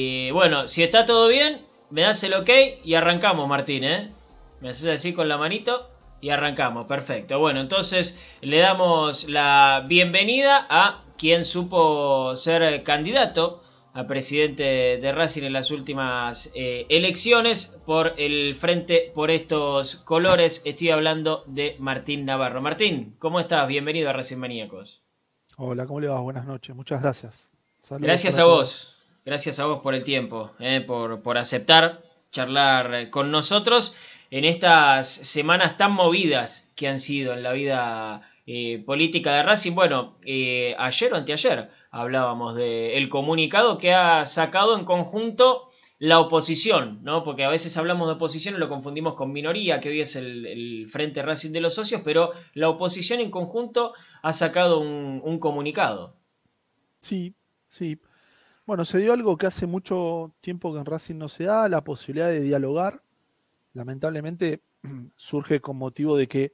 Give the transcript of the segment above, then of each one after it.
Y bueno, si está todo bien, me das el ok y arrancamos, Martín, ¿eh? Me haces así con la manito y arrancamos, perfecto. Bueno, entonces le damos la bienvenida a quien supo ser candidato a presidente de Racing en las últimas eh, elecciones por el frente por estos colores. Estoy hablando de Martín Navarro. Martín, ¿cómo estás? Bienvenido a Racing Maníacos. Hola, ¿cómo le va? Buenas noches, muchas gracias. gracias a vos. Gracias a vos por el tiempo, eh, por, por aceptar charlar con nosotros en estas semanas tan movidas que han sido en la vida eh, política de Racing. Bueno, eh, ayer o anteayer hablábamos del comunicado que ha sacado en conjunto la oposición, ¿no? Porque a veces hablamos de oposición y lo confundimos con minoría, que hoy es el, Frente Racing de los Socios, pero la oposición en conjunto ha sacado un comunicado. Sí, sí. Bueno, se dio algo que hace mucho tiempo que en Racing no se da, la posibilidad de dialogar. Lamentablemente surge con motivo de que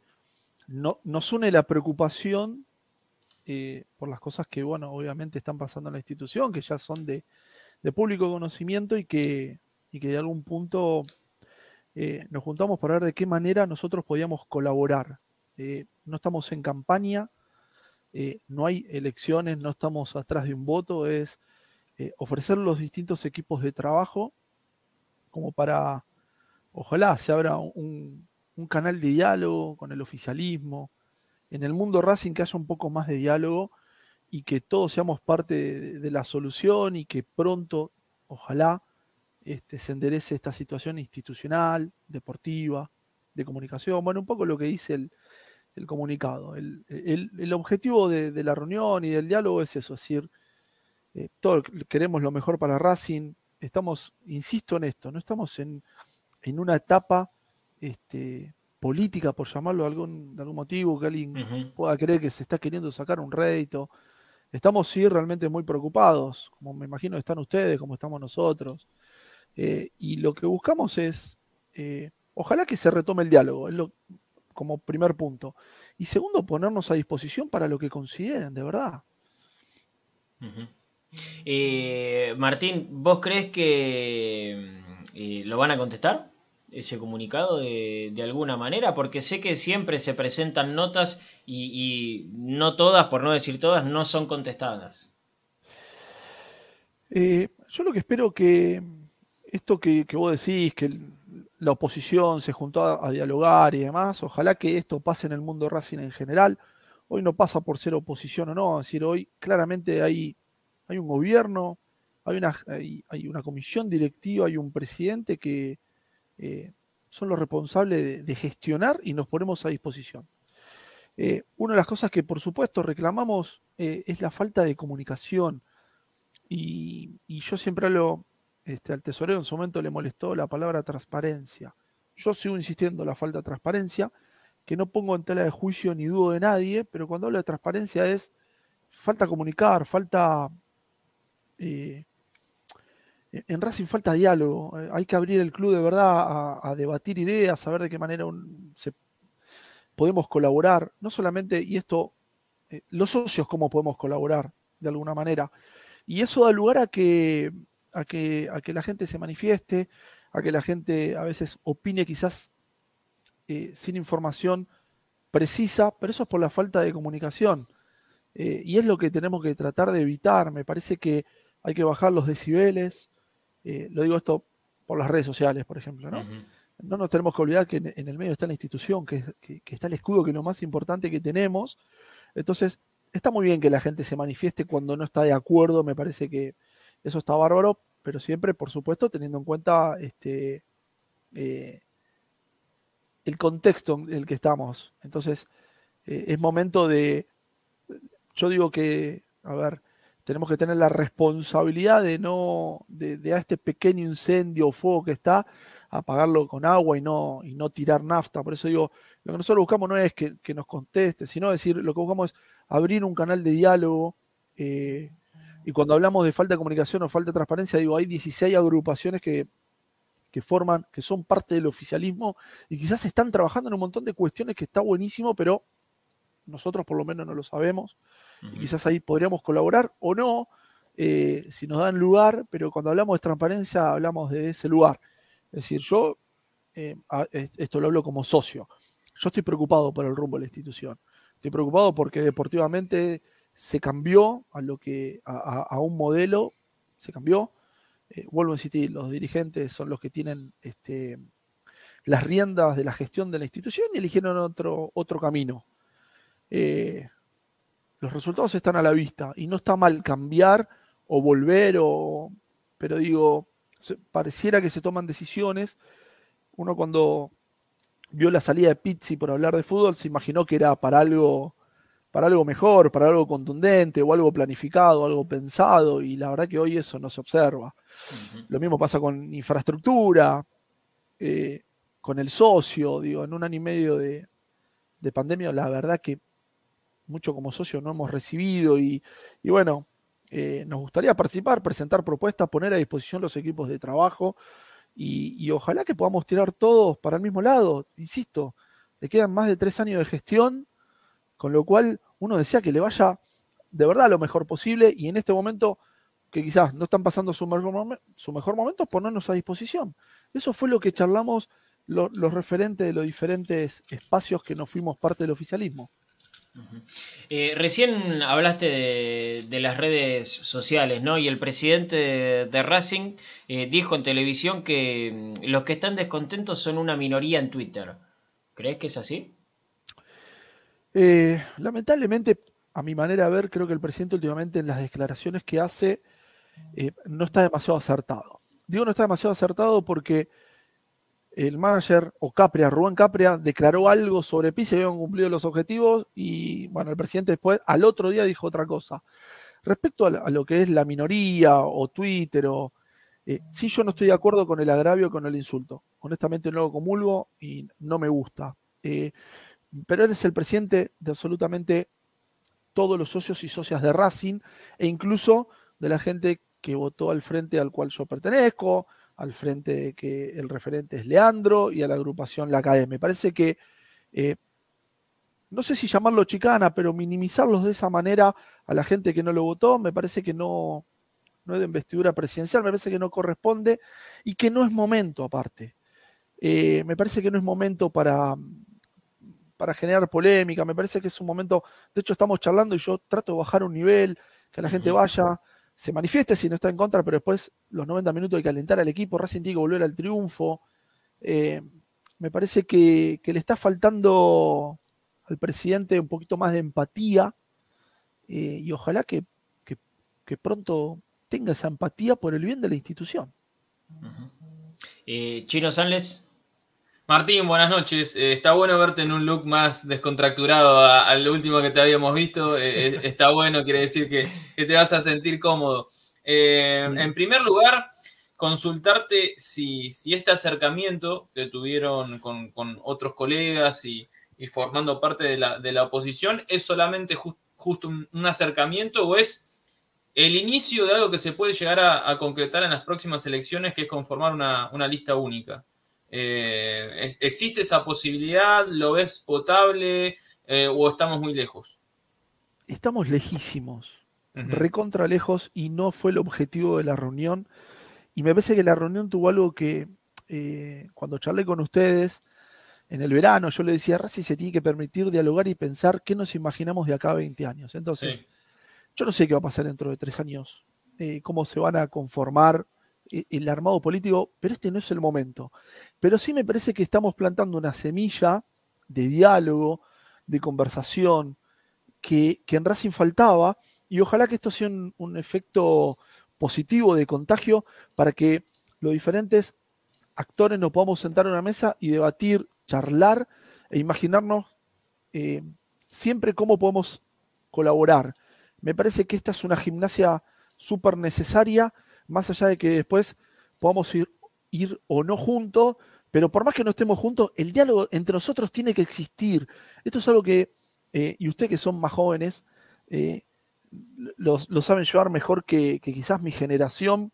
no, nos une la preocupación eh, por las cosas que, bueno, obviamente están pasando en la institución, que ya son de, público conocimiento y que, y que de algún punto eh, nos juntamos para ver de qué manera nosotros podíamos colaborar. Eh, no estamos en campaña, no hay elecciones, no estamos atrás de un voto, es eh, ofrecer los distintos equipos de trabajo como para, ojalá se abra un, canal de diálogo con el oficialismo, en el mundo Racing que haya un poco más de diálogo y que todos seamos parte de, la solución y que pronto, ojalá, este, se enderece esta situación institucional, deportiva, de comunicación. Bueno, un poco lo que dice el, comunicado. El, objetivo de, de, la reunión y del diálogo es eso, es decir, eh, todos queremos lo mejor para Racing. Estamos, insisto en esto, no estamos en, una etapa este, política, por llamarlo de algún, de algún motivo, que alguien pueda creer que se está queriendo sacar un rédito. Estamos sí realmente muy preocupados, como me imagino están ustedes, como estamos nosotros. Eh, y lo que buscamos es, eh, ojalá que se retome el diálogo, es lo, como primer punto. Y segundo, ponernos a disposición para lo que consideren, de verdad. Eh, Martín, ¿vos crees que eh, lo van a contestar? ese comunicado de, alguna manera, porque sé que siempre se presentan notas y, no todas, por no decir todas, no son contestadas. Eh, yo lo que espero que esto que, vos decís, que la oposición se juntó a, a, dialogar y demás, ojalá que esto pase en el mundo Racing en general. Hoy no pasa por ser oposición o no, es decir, hoy claramente hay hay un gobierno, hay una, comisión directiva, hay un presidente que eh, son los responsables de, gestionar y nos ponemos a disposición. Eh, una de las cosas que por supuesto reclamamos eh, es la falta de comunicación. Y, yo siempre hablo, este, al tesorero en su momento le molestó la palabra transparencia. Yo sigo insistiendo en la falta de transparencia, que no pongo en tela de juicio ni dudo de nadie, pero cuando hablo de transparencia es falta comunicar, falta eh, en Racing falta diálogo, eh, hay que abrir el club de verdad a, debatir ideas, a ver de qué manera podemos colaborar, no solamente, y esto, eh, los socios, cómo podemos colaborar de alguna manera. Y eso da lugar a que, a que, a que la gente se manifieste, a que la gente a veces opine quizás sin información precisa, pero eso es por la falta de comunicación. y es lo que tenemos que tratar de evitar. Me parece que hay que bajar los decibeles. Eh, lo digo esto por las redes sociales, por ejemplo. No, no nos tenemos que olvidar que en, el medio está la institución, que, está el escudo, que es lo más importante que tenemos. Entonces, está muy bien que la gente se manifieste cuando no está de acuerdo, me parece que eso está bárbaro, pero siempre, por supuesto, teniendo en cuenta este, eh, el contexto en el que estamos. Entonces, eh, es momento de, yo digo que, a ver, tenemos que tener la responsabilidad de no, de, a este pequeño incendio o fuego que está, apagarlo con agua y no, y no tirar nafta. Por eso digo, lo que nosotros buscamos no es que, nos conteste, sino decir, lo que buscamos es abrir un canal de diálogo. Eh, y cuando hablamos de falta de comunicación o falta de transparencia, digo, hay 16 agrupaciones que, que forman, que son parte del oficialismo y quizás están trabajando en un montón de cuestiones que está buenísimo, pero nosotros por lo menos no lo sabemos y quizás ahí podríamos colaborar o no. eh, si nos dan lugar, pero cuando hablamos de transparencia hablamos de ese lugar. Es decir, yo, eh, esto lo hablo como socio, yo estoy preocupado por el rumbo de la institución. Estoy preocupado porque deportivamente se cambió a, lo que, a, un modelo, se cambió. Eh, vuelvo a insistir, los dirigentes son los que tienen este, las riendas de la gestión de la institución y eligieron otro, otro camino. Eh, los resultados están a la vista y no está mal cambiar o volver, o, pero digo, pareciera que se toman decisiones. Uno cuando vio la salida de Pizzi por hablar de fútbol se imaginó que era para algo, para algo mejor, para algo contundente o algo planificado, algo pensado y la verdad que hoy eso no se observa. Lo mismo pasa con infraestructura. Eh, con el socio, digo, en un año y medio de, pandemia, la verdad que mucho como socio no hemos recibido y, bueno, eh, nos gustaría participar, presentar propuestas, poner a disposición los equipos de trabajo y, ojalá que podamos tirar todos para el mismo lado. Insisto, le quedan más de tres años de gestión, con lo cual uno desea que le vaya de verdad lo mejor posible y en este momento que quizás no están pasando su mejor, su mejor momento, ponernos a disposición. Eso fue lo que charlamos los referentes de los diferentes espacios que nos fuimos parte del oficialismo. Eh, recién hablaste de, las redes sociales, ¿no? Y el presidente de, Racing eh, dijo en televisión que mm, los que están descontentos son una minoría en Twitter. ¿Crees que es así? Eh, lamentablemente, a mi manera de ver, creo que el presidente últimamente en las declaraciones que hace no está demasiado acertado. Digo no está demasiado acertado porque el manager o Capria, Rubén Capria, declaró algo sobre Pizzi, habían cumplido los objetivos y bueno, el presidente después al otro día dijo otra cosa. Respecto a, lo que es la minoría o Twitter, o, eh, sí yo no estoy de acuerdo con el agravio, con el insulto. Honestamente no lo comulgo y no me gusta. Eh, pero él es el presidente de absolutamente todos los socios y socias de Racing e incluso de la gente que votó al frente al cual yo pertenezco, al frente que el referente es Leandro y a la agrupación La Academia. Me parece que, eh, no sé si llamarlo chicana, pero minimizarlos de esa manera a la gente que no lo votó, me parece que no, no es de investidura presidencial, me parece que no corresponde y que no es momento aparte. Eh, me parece que no es momento para, para generar polémica, me parece que es un momento, de hecho estamos charlando y yo trato de bajar un nivel, que la gente vaya se manifieste si no está en contra, pero después los 90 minutos de calentar al equipo, Racing tiene que volver al triunfo. Eh, me parece que, le está faltando al presidente un poquito más de empatía eh, y ojalá que, pronto tenga esa empatía por el bien de la institución. Eh, Chino Sanles. Martín, buenas noches. Eh, está bueno verte en un look más descontracturado al último que te habíamos visto. Eh, eh, está bueno, quiere decir que, te vas a sentir cómodo. en primer lugar, consultarte si, este acercamiento que tuvieron con, otros colegas y, formando parte de la, oposición es solamente justo un, acercamiento o es el inicio de algo que se puede llegar a, concretar en las próximas elecciones, que es conformar una lista única. Eh, ¿Existe esa posibilidad? ¿Lo ves potable eh, o estamos muy lejos? Estamos lejísimos, recontra lejos y no fue el objetivo de la reunión. Y me parece que la reunión tuvo algo que eh, cuando charlé con ustedes en el verano, yo le decía, Racing se tiene que permitir dialogar y pensar qué nos imaginamos de acá a 20 años. Entonces, yo no sé qué va a pasar dentro de tres años, cómo se van a conformar el armado político, pero este no es el momento. Pero sí me parece que estamos plantando una semilla de diálogo, de conversación, que, en Racing faltaba, y ojalá que esto sea un, efecto positivo de contagio para que los diferentes actores nos podamos sentar en una mesa y debatir, charlar e imaginarnos eh, siempre cómo podemos colaborar. Me parece que esta es una gimnasia súper necesaria más allá de que después podamos ir, ir o no juntos, pero por más que no estemos juntos, el diálogo entre nosotros tiene que existir. Esto es algo que, eh, y ustedes que son más jóvenes, eh, lo, saben llevar mejor que, quizás mi generación.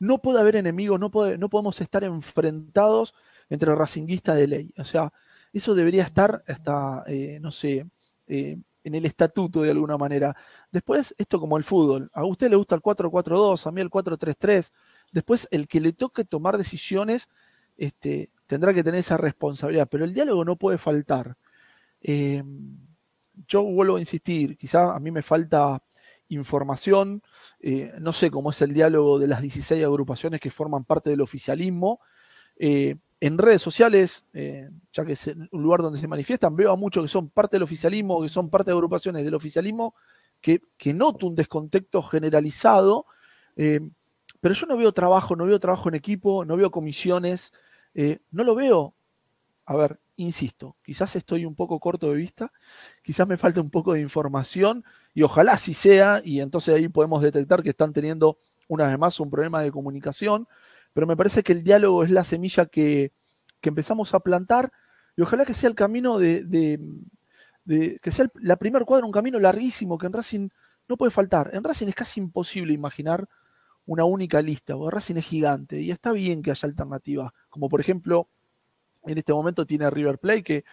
No puede haber enemigos, no, puede, no podemos estar enfrentados entre racinguistas de ley. O sea, eso debería estar hasta, eh, no sé, en el estatuto de alguna manera. Después, esto como el fútbol. A usted le gusta el 4-4-2, a mí el 4-3-3. Después, el que le toque tomar decisiones este, tendrá que tener esa responsabilidad, pero el diálogo no puede faltar. Eh, yo vuelvo a insistir, quizá a mí me falta información, eh, no sé cómo es el diálogo de las 16 agrupaciones que forman parte del oficialismo. Eh, en redes sociales, ya que es un lugar donde se manifiestan, veo a muchos que son parte del oficialismo, que son parte de agrupaciones del oficialismo, que, noto un descontexto generalizado, pero yo no veo trabajo, no veo trabajo en equipo, no veo comisiones, no lo veo. A ver, insisto, quizás estoy un poco corto de vista, quizás me falta un poco de información y ojalá así sea y entonces ahí podemos detectar que están teniendo una vez más un problema de comunicación, pero me parece que el diálogo es la semilla que, empezamos a plantar y ojalá que sea el camino de, que sea la primer cuadra, un camino larguísimo que en Racing no puede faltar. En Racing es casi imposible imaginar una única lista, porque Racing es gigante y está bien que haya alternativas, como por ejemplo en este momento tiene River Plate, que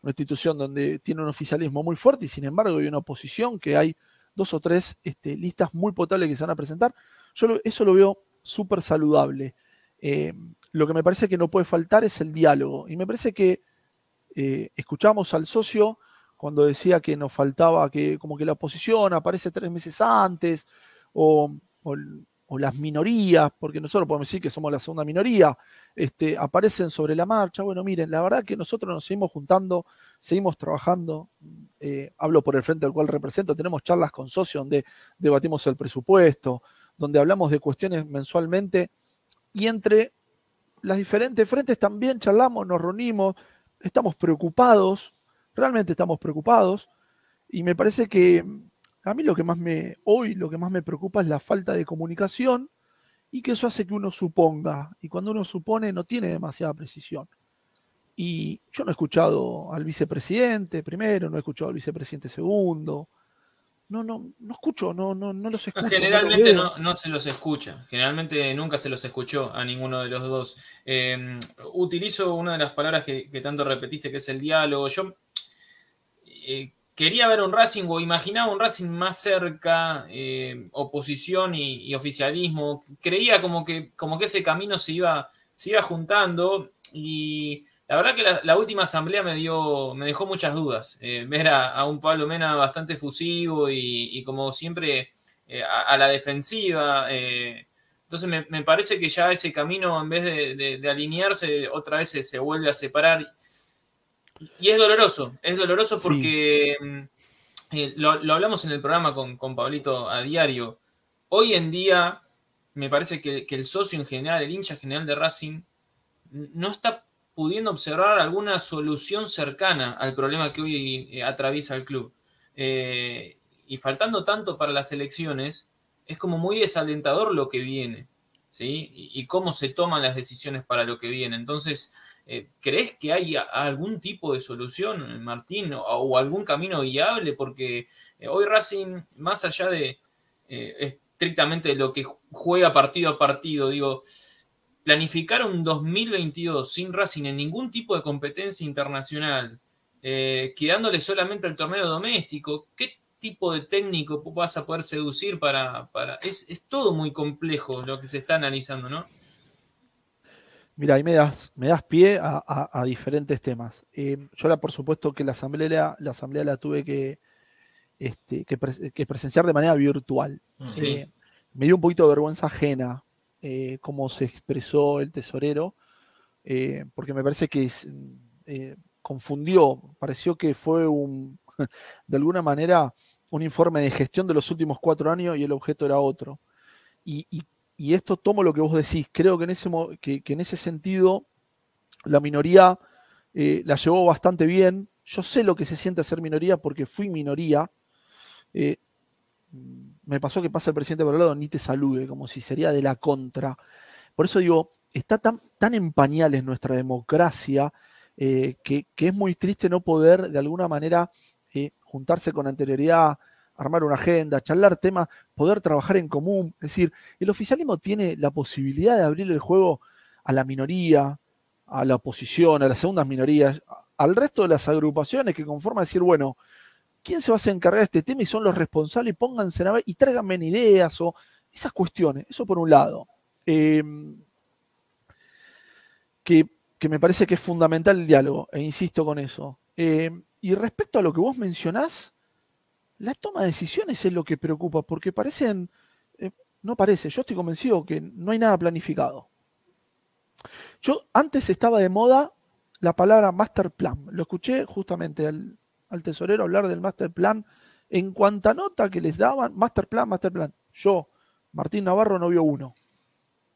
una institución donde tiene un oficialismo muy fuerte y sin embargo hay una oposición que hay dos o tres este, listas muy potables que se van a presentar. Yo eso lo veo súper saludable. Eh, lo que me parece que no puede faltar es el diálogo. Y me parece que eh, escuchamos al socio cuando decía que nos faltaba que como que la oposición aparece tres meses antes o, las minorías, porque nosotros podemos decir que somos la segunda minoría, este, aparecen sobre la marcha. Bueno, miren, la verdad que nosotros nos seguimos juntando, seguimos trabajando. Eh, hablo por el frente al cual represento, tenemos charlas con socios donde debatimos el presupuesto, donde hablamos de cuestiones mensualmente y entre las diferentes frentes también charlamos, nos reunimos, estamos preocupados, realmente estamos preocupados y me parece que a mí lo que más me, hoy lo que más me preocupa es la falta de comunicación y que eso hace que uno suponga. Y cuando uno supone no tiene demasiada precisión. Y yo no he escuchado al vicepresidente primero, no he escuchado al vicepresidente segundo. No, no, no escucho, no, no, no los escucho. Generalmente no, se los escucha, generalmente nunca se los escuchó a ninguno de los dos. Em, utilizo una de las palabras que, tanto repetiste, que es el diálogo. Yo eh, quería ver un Racing o imaginaba un Racing más cerca, eh, oposición y, oficialismo. Creía como que, como que ese camino se iba, se iba juntando y la verdad que la, última asamblea me, dio, me dejó muchas dudas. Eh, ver a, un Pablo Mena bastante fusivo y, como siempre eh, a, la defensiva. entonces me, parece que ya ese camino, en vez de, alinearse, otra vez se vuelve a separar. Y es doloroso, es doloroso porque mm, eh, lo, hablamos en el programa con, Pablito a diario. Hoy en día, me parece que, el socio en general, el hincha general de Racing, no está pudiendo observar alguna solución cercana al problema que hoy eh, atraviesa el club. Eh, y faltando tanto para las elecciones, es como muy desalentador lo que viene, ¿sí? Y, cómo se toman las decisiones para lo que viene. Entonces, eh, ¿Crees que hay algún tipo de solución, Martín, o, algún camino viable? Porque hoy Racing, más allá de estrictamente lo que juega partido a partido, digo, planificar un 2022 sin Racing en ningún tipo de competencia internacional, quedándole solamente al torneo doméstico, ¿qué tipo de técnico vas a poder seducir para... para... Es, es todo muy complejo lo que se está analizando, ¿no? Mira, ahí me das, me das pie a, diferentes temas. Eh, yo, la, por supuesto, que la asamblea, la asamblea la tuve que, este, que, presenciar de manera virtual. Mm. Eh, me dio un poquito de vergüenza ajena eh, cómo se expresó el tesorero, porque me parece que confundió, pareció que fue un, de alguna manera, un informe de gestión de los últimos cuatro años y el objeto era otro. Y, esto tomo lo que vos decís, creo que en ese, que, en ese sentido la minoría eh, la llevó bastante bien. Yo sé lo que se siente ser minoría porque fui minoría. Eh, me pasó que pasa el presidente por el lado, ni te salude, como si sería de la contra. Por eso digo, está tan, tan en pañales nuestra democracia eh, que, que, es muy triste no poder de alguna manera juntarse con anterioridad armar una agenda, charlar temas, poder trabajar en común. Es decir, el oficialismo tiene la posibilidad de abrir el juego a la minoría, a la oposición, a las segundas minorías, al resto de las agrupaciones que conforman decir, bueno, ¿quién se va a encargar de este tema y son los responsables? Pónganse a ver y tráiganme ideas o esas cuestiones. Eso por un lado. Em, que, me parece que es fundamental el diálogo, e insisto con eso. Em, y respecto a lo que vos mencionás, la toma de decisiones es lo que preocupa, porque parecen, eh, no parece, yo estoy convencido que no hay nada planificado. Yo antes estaba de moda la palabra master plan. Lo escuché justamente al, tesorero hablar del master plan. En cuanta nota que les daban, master plan, master plan. Yo, Martín Navarro, no vio uno.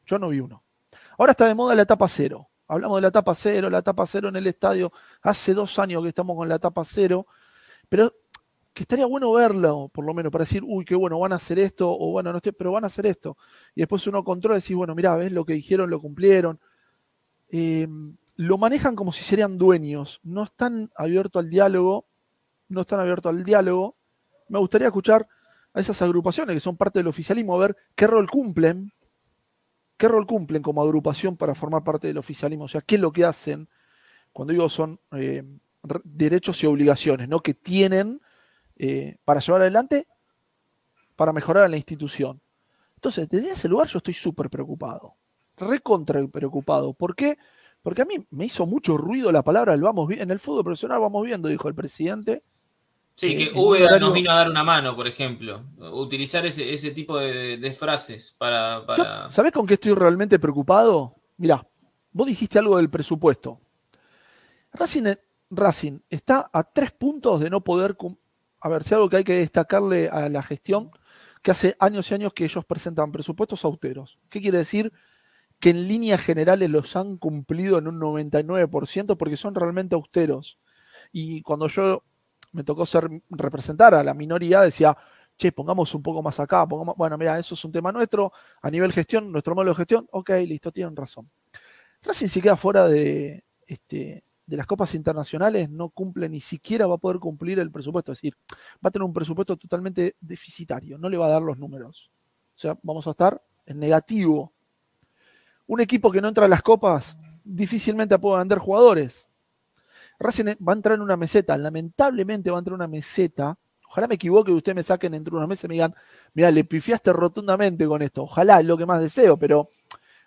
Yo no vi uno. Ahora está de moda la etapa cero. Hablamos de la etapa cero, la etapa cero en el estadio. Hace dos años que estamos con la etapa cero. Pero que estaría bueno verlo, por lo menos, para decir, uy, qué bueno, van a hacer esto, o bueno, no estoy, pero van a hacer esto. Y después uno controla y decís, bueno, mira, ves lo que dijeron, lo cumplieron. Em, lo manejan como si serían dueños, no están abiertos al diálogo, no están abiertos al diálogo. Me gustaría escuchar a esas agrupaciones que son parte del oficialismo, a ver qué rol cumplen, qué rol cumplen como agrupación para formar parte del oficialismo, o sea, qué es lo que hacen, cuando digo son eh, derechos y obligaciones, ¿no? Que tienen eh, para llevar adelante, para mejorar a la institución. Entonces, desde ese lugar yo estoy súper preocupado recontra preocupado. ¿Por qué? Porque a mí me hizo mucho ruido la palabra vamos en el fútbol profesional vamos viendo, dijo el presidente. Sí, que eh, nos vino a dar una mano, por ejemplo. Utilizar ese, tipo de, frases para. para... ¿Sabés con qué estoy realmente preocupado? Mirá, vos dijiste algo del presupuesto. Racing, Racing está a tres puntos de no poder. A ver, si algo que hay que destacarle a la gestión, que hace años y años que ellos presentan presupuestos austeros. ¿Qué quiere decir? que en líneas generales los han cumplido en un 99% porque son realmente austeros. Y cuando yo me tocó ser representar a la minoría, decía, che, pongamos un poco más acá, pongamos, bueno, mira, eso es un tema nuestro, a nivel gestión, nuestro modelo de gestión, ok, listo, tienen razón. Racing si queda fuera de, este, de las copas internacionales, no cumple, ni siquiera va a poder cumplir el presupuesto, es decir, va a tener un presupuesto totalmente deficitario, no le va a dar los números. O sea, vamos a estar en negativo un equipo que no entra a las copas difícilmente puede vender jugadores. Racing va a entrar en una meseta, lamentablemente va a entrar en una meseta. Ojalá me equivoque y ustedes me saquen entre unos meses y me digan, mira, le pifiaste rotundamente con esto. Ojalá es lo que más deseo, pero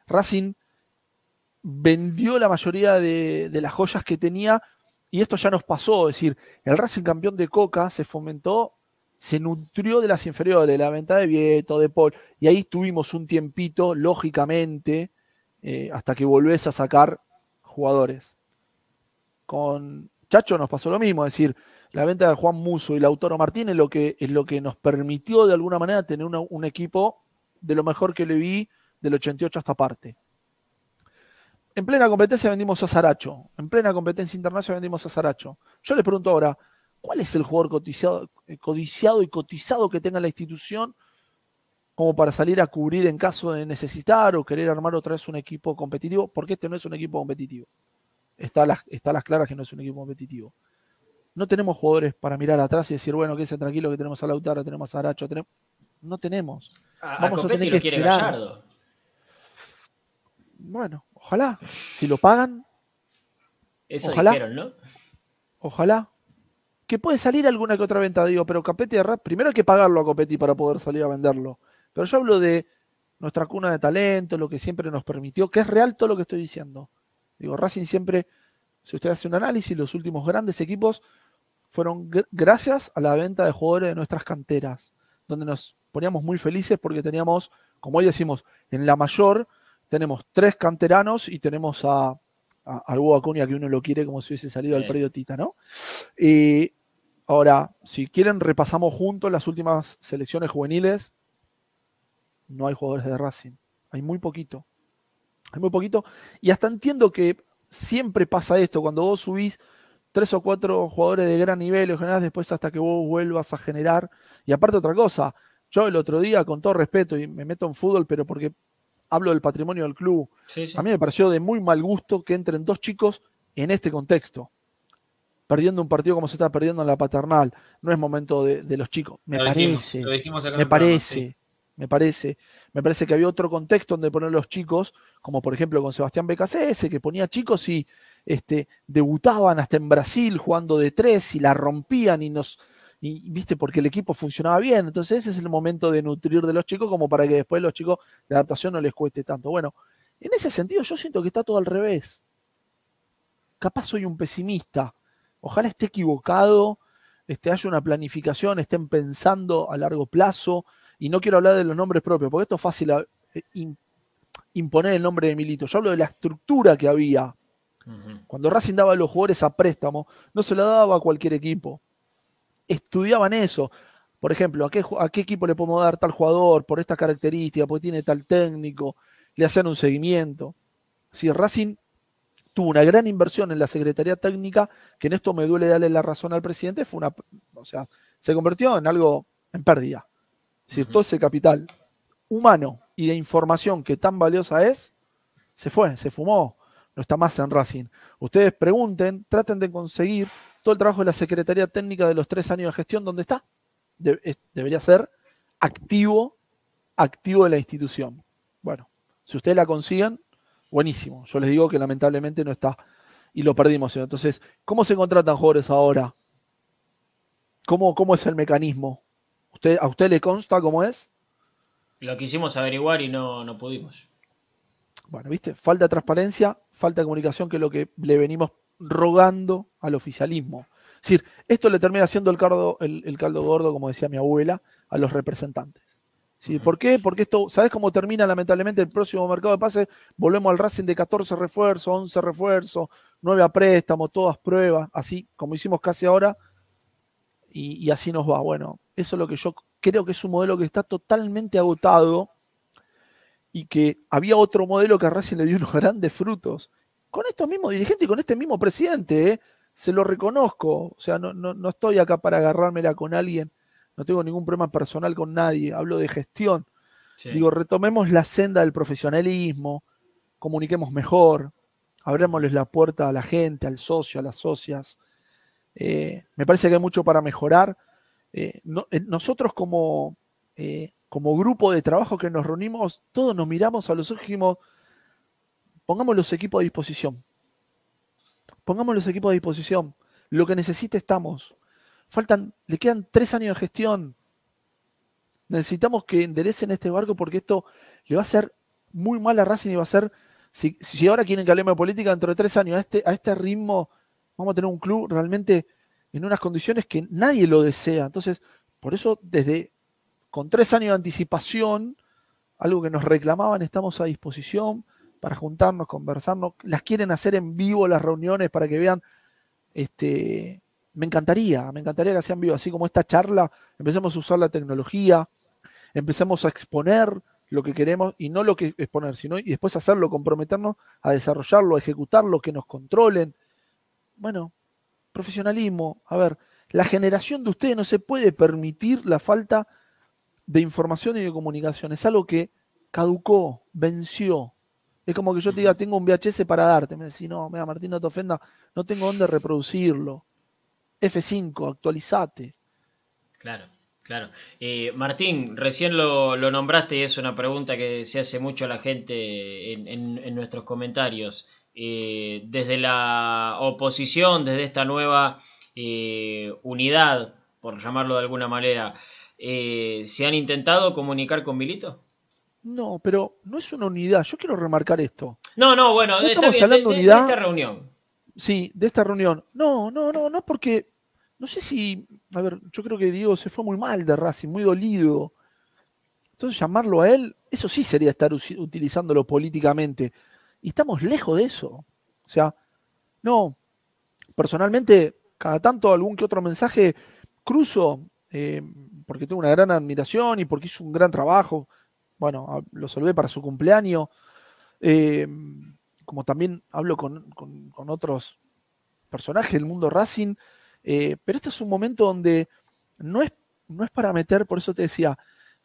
Racing vendió la mayoría de, de las joyas que tenía y esto ya nos pasó. Es decir, el Racing campeón de Coca se fomentó, se nutrió de las inferiores, la venta de Vieto, de Paul, y ahí tuvimos un tiempito, lógicamente, eh, hasta que volvés a sacar jugadores. Con Chacho nos pasó lo mismo, es decir, la venta de Juan Muso y Lautaro Martín es lo que, es lo que nos permitió de alguna manera tener un equipo de lo mejor que le vi del 88 hasta parte. En plena competencia vendimos a Saracho. En plena competencia internacional vendimos a Saracho. Yo les pregunto ahora, ¿cuál es el jugador eh, codiciado y cotizado que tenga la institución como para salir a cubrir en caso de necesitar o querer armar otra vez un equipo competitivo, porque este no es un equipo competitivo. Está a las, está las claras que no es un equipo competitivo. No tenemos jugadores para mirar atrás y decir, bueno, quédense tranquilo que tenemos a Lautaro, tenemos a Aracho, tenemos... no tenemos. Vamos a, tener que quiere Gallardo. Bueno, ojalá. Si lo pagan. Eso ojalá, dijeron, ¿no? Ojalá. Que puede salir alguna que otra venta, digo, pero Capetti, primero hay que pagarlo a Copetti para poder salir a venderlo. Pero yo hablo de nuestra cuna de talento, lo que siempre nos permitió, que es real todo lo que estoy diciendo. Digo, Racing siempre, si usted hace un análisis, los últimos grandes equipos fueron gracias a la venta de jugadores de nuestras canteras, donde nos poníamos muy felices porque teníamos, como hoy decimos, en la mayor tenemos tres canteranos y tenemos a, a, a Acuña que uno lo quiere como si hubiese salido del predio Tita, ¿no? Y ahora, si quieren, repasamos juntos las últimas selecciones juveniles no hay jugadores de Racing. Hay muy poquito. Hay muy poquito. Y hasta entiendo que siempre pasa esto, cuando vos subís tres o cuatro jugadores de gran nivel, lo generás después hasta que vos vuelvas a generar. Y aparte otra cosa, yo el otro día, con todo respeto, y me meto en fútbol, pero porque hablo del patrimonio del club, a mí me pareció de muy mal gusto que entren dos chicos en este contexto. Perdiendo un partido como se está perdiendo en la paternal. No es momento de, los chicos. Me parece. me parece me parece. Me parece que había otro contexto donde poner los chicos, como por ejemplo con Sebastián BKCS, que ponía chicos y este, debutaban hasta en Brasil jugando de tres y la rompían y nos viste, porque el equipo funcionaba bien. Entonces ese es el momento de nutrir de los chicos como para que después los chicos la adaptación no les cueste tanto. Bueno, en ese sentido yo siento que está todo al revés. Capaz soy un pesimista. Ojalá esté equivocado, este, haya una planificación, estén pensando a largo plazo. Y no quiero hablar de los nombres propios, porque esto es fácil eh, imponer el nombre de Milito. Yo hablo de la estructura que había. Cuando Racing daba a los jugadores a préstamo, no se lo daba a cualquier equipo. Estudiaban eso. Por ejemplo, ¿a qué, ¿a qué equipo le podemos dar tal jugador por esta característica, porque tiene tal técnico? Le hacían un seguimiento. Si Racing tuvo una gran inversión en la Secretaría Técnica, que en esto me duele darle la razón al presidente, fue una, o sea, se convirtió en algo en pérdida. Es decir, todo ese capital humano y de información que tan valiosa es, se fue, se fumó, no está más en Racing. Ustedes pregunten, traten de conseguir todo el trabajo de la Secretaría Técnica de los tres años de gestión, ¿dónde está? debería ser activo, activo de la institución. Bueno, si ustedes la consiguen, buenísimo. Yo les digo que lamentablemente no está y lo perdimos. Entonces, ¿cómo se contratan jugadores ahora? ¿Cómo, cómo es el mecanismo? ¿Usted, ¿A usted le consta cómo es? Lo quisimos averiguar y no, no pudimos. Bueno, ¿viste? Falta de transparencia, falta de comunicación, que es lo que le venimos rogando al oficialismo. Es decir, esto le termina haciendo el caldo, el caldo gordo, como decía mi abuela, a los representantes. ¿Por qué? Porque esto, ¿sabes cómo termina lamentablemente el próximo mercado de pases? Volvemos al Racing de 14 refuerzos, 11 refuerzos, 9 a préstamo, todas pruebas, así como hicimos casi ahora, y, así nos va. Bueno, eso es lo que yo creo que es un modelo que está totalmente agotado y que había otro modelo que a Racing le dio unos grandes frutos. Con estos mismos dirigentes y con este mismo presidente, ¿eh? se lo reconozco. O sea, no, no, no estoy acá para agarrármela con alguien no tengo ningún problema personal con nadie, hablo de gestión. Digo, retomemos la senda del profesionalismo, comuniquemos mejor, abrémosles la puerta a la gente, al socio, a las socias. Eh, me parece que hay mucho para mejorar. Eh, eh, nosotros como, como grupo de trabajo que nos reunimos, todos nos miramos a los ojos y dijimos, pongamos los equipos a disposición. Pongamos los equipos a disposición. Lo que necesite estamos. Faltan, le quedan tres años de gestión. Necesitamos que enderecen este barco porque esto le va a hacer muy mal a Racing y va a ser, si, ahora quieren que hablemos de política, dentro de tres años, a este, a este ritmo, vamos a tener un club realmente en unas condiciones que nadie lo desea. Entonces, por eso, desde con tres años de anticipación, algo que nos reclamaban, estamos a disposición para juntarnos, conversarnos. Las quieren hacer en vivo las reuniones para que vean este, me encantaría, me encantaría que sean vivos, así como esta charla, empecemos a usar la tecnología, empecemos a exponer lo que queremos y no lo que exponer, sino y después hacerlo, comprometernos a desarrollarlo, a ejecutarlo, que nos controlen. Bueno, profesionalismo, a ver, la generación de ustedes no se puede permitir la falta de información y de comunicación, es algo que caducó, venció. Es como que yo te diga, tengo un VHS para darte. Me decís, no, mira, Martín, no te ofenda, no tengo dónde reproducirlo. F5, actualizate. Claro, claro. Eh, Martín, recién lo, nombraste y es una pregunta que se hace mucho a la gente en, nuestros comentarios. Eh, desde la oposición, desde esta nueva eh, unidad, por llamarlo de alguna manera, ¿se han intentado comunicar con Milito? No, pero no es una unidad. Yo quiero remarcar esto. No, no, bueno, estamos hablando de, unidad, de esta reunión. Sí, de esta reunión. No, no, no, no porque no sé si, a ver, yo creo que Diego se fue muy mal de Racing, muy dolido. Entonces llamarlo a él, eso sí sería estar utilizándolo políticamente. Y estamos lejos de eso. O sea, no, personalmente, cada tanto algún que otro mensaje cruzo, eh, porque tengo una gran admiración y porque hizo un gran trabajo. Bueno, lo saludé para su cumpleaños. Eh, como también hablo con, con otros personajes del mundo Racing, eh, pero este es un momento donde no es, no es para meter, por eso te decía,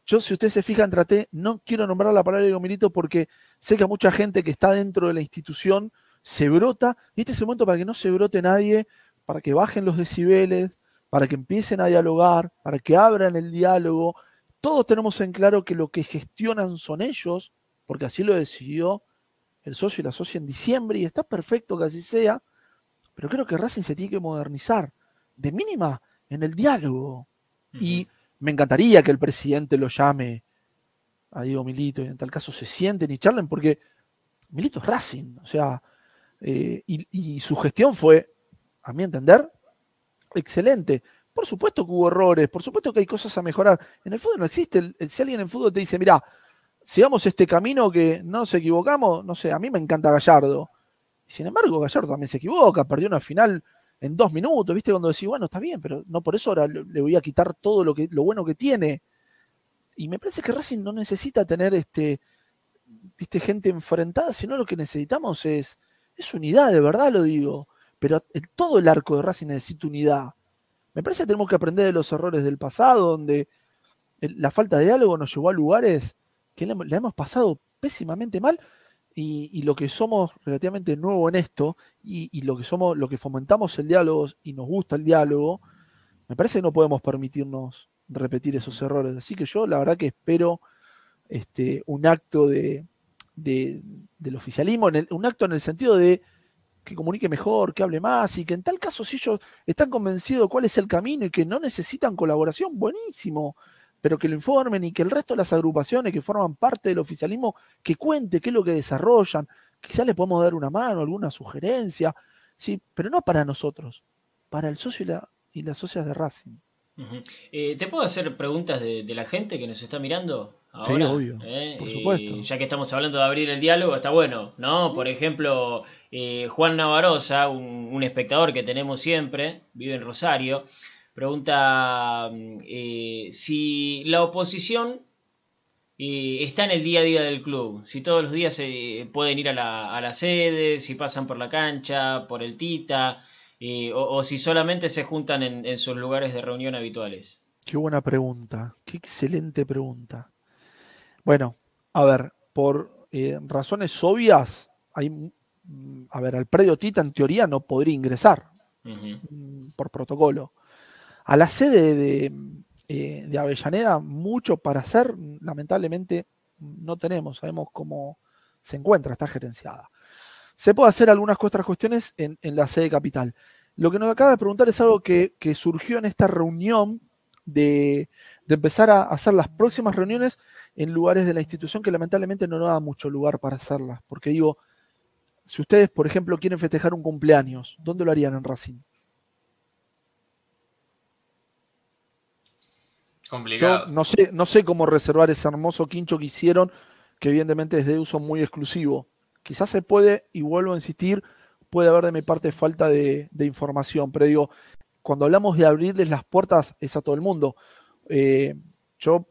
yo si ustedes se fijan, traté, no quiero nombrar la palabra de Milito porque sé que a mucha gente que está dentro de la institución se brota, y este es el momento para que no se brote nadie, para que bajen los decibeles, para que empiecen a dialogar, para que abran el diálogo. Todos tenemos en claro que lo que gestionan son ellos, porque así lo decidió el socio y la socia en diciembre, y está perfecto que así sea, pero creo que Racing se tiene que modernizar de mínima en el diálogo. Y me encantaría que el presidente lo llame a Diego Milito y en tal caso se sienten y charlen, porque Milito es Racing, o sea, eh, y, su gestión fue, a mi entender, excelente. Por supuesto que hubo errores, por supuesto que hay cosas a mejorar. En el fútbol no existe. si alguien en fútbol te dice, mira, sigamos este camino que no nos equivocamos, no sé, a mí me encanta Gallardo. Sin embargo, Gallardo también se equivoca, perdió una final en dos minutos, ¿viste? Cuando decís, bueno, está bien, pero no por eso ahora le voy a quitar todo lo, que, lo bueno que tiene. Y me parece que Racing no necesita tener este, ¿viste? gente enfrentada, sino lo que necesitamos es, es unidad, de verdad lo digo. Pero todo el arco de Racing necesita unidad. Me parece que tenemos que aprender de los errores del pasado, donde la falta de diálogo nos llevó a lugares que le, hemos pasado pésimamente mal y, lo que somos relativamente nuevo en esto y, lo que somos, lo que fomentamos el diálogo y nos gusta el diálogo, me parece que no podemos permitirnos repetir esos errores. Así que yo la verdad que espero este, un acto de, del oficialismo, un acto en el sentido de que comunique mejor, que hable más y que en tal caso si ellos están convencidos de cuál es el camino y que no necesitan colaboración, buenísimo pero que lo informen y que el resto de las agrupaciones que forman parte del oficialismo, que cuente qué es lo que desarrollan, quizás le podemos dar una mano, alguna sugerencia, sí, pero no para nosotros, para el socio y, la, y las socias de Racing. Eh, ¿Te puedo hacer preguntas de, la gente que nos está mirando? Ahora? Sí, obvio. Eh, por supuesto. Eh, ya que estamos hablando de abrir el diálogo, está bueno, ¿no? Por ejemplo, Juan Navarosa, un, espectador que tenemos siempre, vive en Rosario, Pregunta mm, eh, si la oposición eh, está en el día a día del club, si todos los días eh, pueden ir a la, sede, si pasan por la cancha, por el Tita, o, si solamente se juntan en, sus lugares de reunión habituales. Qué buena pregunta, qué excelente pregunta. Bueno, a ver, por razones obvias, hay, mm, a ver, al predio Tita en teoría no podría ingresar mm, por protocolo. A la sede eh, de, Avellaneda, mucho para hacer, lamentablemente no tenemos, sabemos cómo se encuentra, está gerenciada. Se puede hacer algunas otras cuestiones en, la sede capital. Lo que nos acaba de preguntar es algo que, surgió en esta reunión de, empezar a hacer las próximas reuniones en lugares de la institución que lamentablemente no nos da mucho lugar para hacerlas. Porque digo, si ustedes, por ejemplo, quieren festejar un cumpleaños, ¿dónde lo harían en Racing? Complicado. Yo no sé, no sé cómo reservar ese hermoso quincho que hicieron, que evidentemente es de uso muy exclusivo. Quizás se puede, y vuelvo a insistir, puede haber de mi parte falta de, información, pero digo, cuando hablamos de abrirles las puertas es a todo el mundo. Eh, yo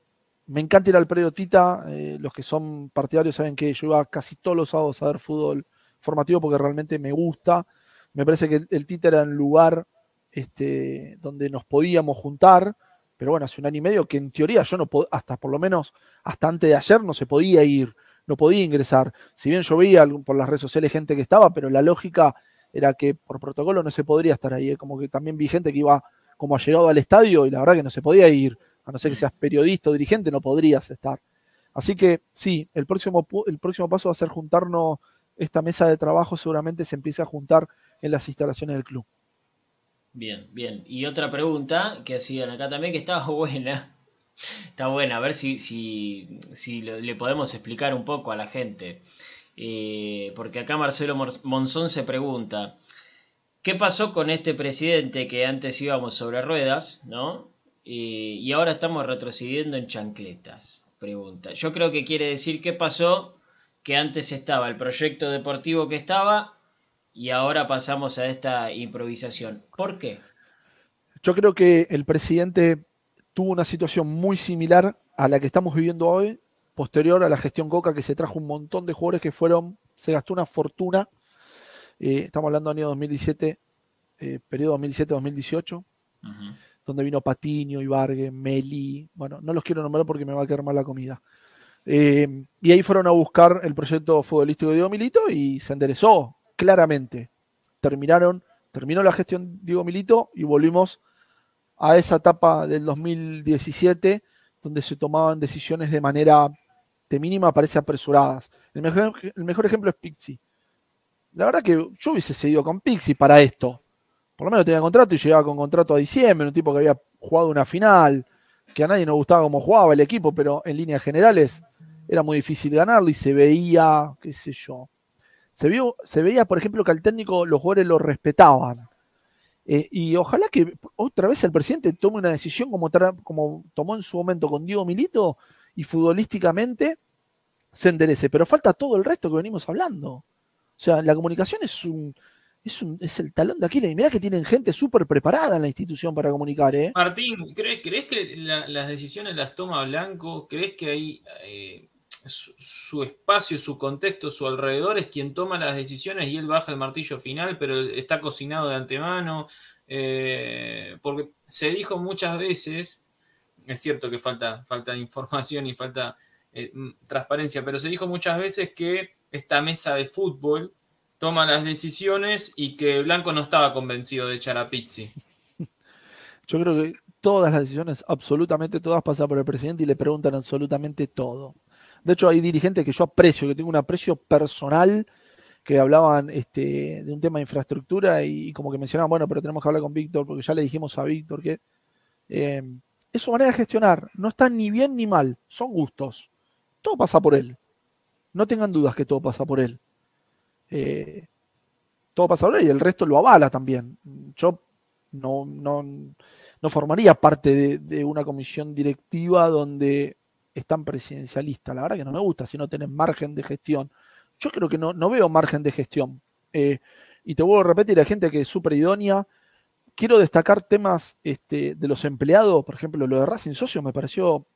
me encanta ir al predio Tita, eh, los que son partidarios saben que yo iba casi todos los sábados a ver fútbol formativo porque realmente me gusta. Me parece que el, Tita era un lugar este, donde nos podíamos juntar pero bueno, hace un año y medio que en teoría yo no puedo, hasta por lo menos hasta antes de ayer no se podía ir, no podía ingresar. Si bien yo veía por las redes sociales gente que estaba, pero la lógica era que por protocolo no se podría estar ahí. ¿eh? Como que también vi gente que iba como ha llegado al estadio y la verdad que no se podía ir. A no ser que mm. seas periodista o dirigente, no podrías estar. Así que sí, el próximo, el próximo paso va a ser juntarnos, esta mesa de trabajo seguramente se empiece a juntar en las instalaciones del club. Bien, bien. Y otra pregunta que hacían acá también que estaba buena. Está buena, a ver si, si, si le podemos explicar un poco a la gente. Eh, porque acá Marcelo Monzón se pregunta, ¿qué pasó con este presidente que antes íbamos sobre ruedas, ¿no? Eh, y ahora estamos retrocediendo en chancletas? Pregunta. Yo creo que quiere decir qué pasó que antes estaba el proyecto deportivo que estaba y ahora pasamos a esta improvisación. ¿Por qué? Yo creo que el presidente tuvo una situación muy similar a la que estamos viviendo hoy, posterior a la gestión Coca, que se trajo un montón de jugadores que fueron, se gastó una fortuna. Eh, estamos hablando del año 2017, eh, periodo 2017-2018, donde vino Patiño, Ibargue, Meli, bueno, no los quiero nombrar porque me va a quedar mal la comida. Eh, y ahí fueron a buscar el proyecto futbolístico de Diego Milito y se enderezó claramente. Terminaron, terminó la gestión Diego Milito y volvimos a esa etapa del 2017 donde se tomaban decisiones de manera de mínima parece apresuradas. El mejor, el mejor ejemplo es Pixi. La verdad que yo hubiese seguido con Pixi para esto. por lo menos tenía contrato y llegaba con contrato a diciembre, un tipo que había jugado una final, que a nadie nos gustaba cómo jugaba el equipo, pero en líneas generales era muy difícil ganarlo y se veía, qué sé yo. Se, veía, por ejemplo, que al técnico los jugadores lo respetaban. Eh, y ojalá que otra vez el presidente tome una decisión como, como tomó en su momento con Diego Milito y futbolísticamente se enderece. Pero falta todo el resto que venimos hablando. O sea, la comunicación es un, es, el talón de Aquiles. Y mirá que tienen gente súper preparada en la institución para comunicar, ¿eh? Martín, ¿crees, que las decisiones las toma Blanco? ¿Crees que hay eh, su, espacio, su contexto, su alrededor es quien toma las decisiones y él baja el martillo final, pero está cocinado de antemano? Eh, porque se dijo muchas veces, es cierto que falta, falta información y falta eh, transparencia, pero se dijo muchas veces que esta mesa de fútbol toma las decisiones y que Blanco no estaba convencido de echar a Pizzi. Yo creo que todas las decisiones, absolutamente todas, pasan por el presidente y le preguntan absolutamente todo. De hecho, hay dirigentes que yo aprecio, que tengo un aprecio personal, que hablaban este, de un tema de infraestructura y, como que mencionaban, bueno, pero tenemos que hablar con Víctor, porque ya le dijimos a Víctor que eh, es su manera de gestionar. No está ni bien ni mal, son gustos. Todo pasa por él. No tengan dudas que todo pasa por él. Eh, todo pasa ahora y el resto lo avala también. Yo no, no, formaría parte de, una comisión directiva donde están presidencialistas. La verdad que no me gusta si no tienen margen de gestión. Yo creo que no, no veo margen de gestión. Eh, y te vuelvo a repetir, hay gente que es súper idónea. Quiero destacar temas este, de los empleados, por ejemplo, lo de Racing Socio me pareció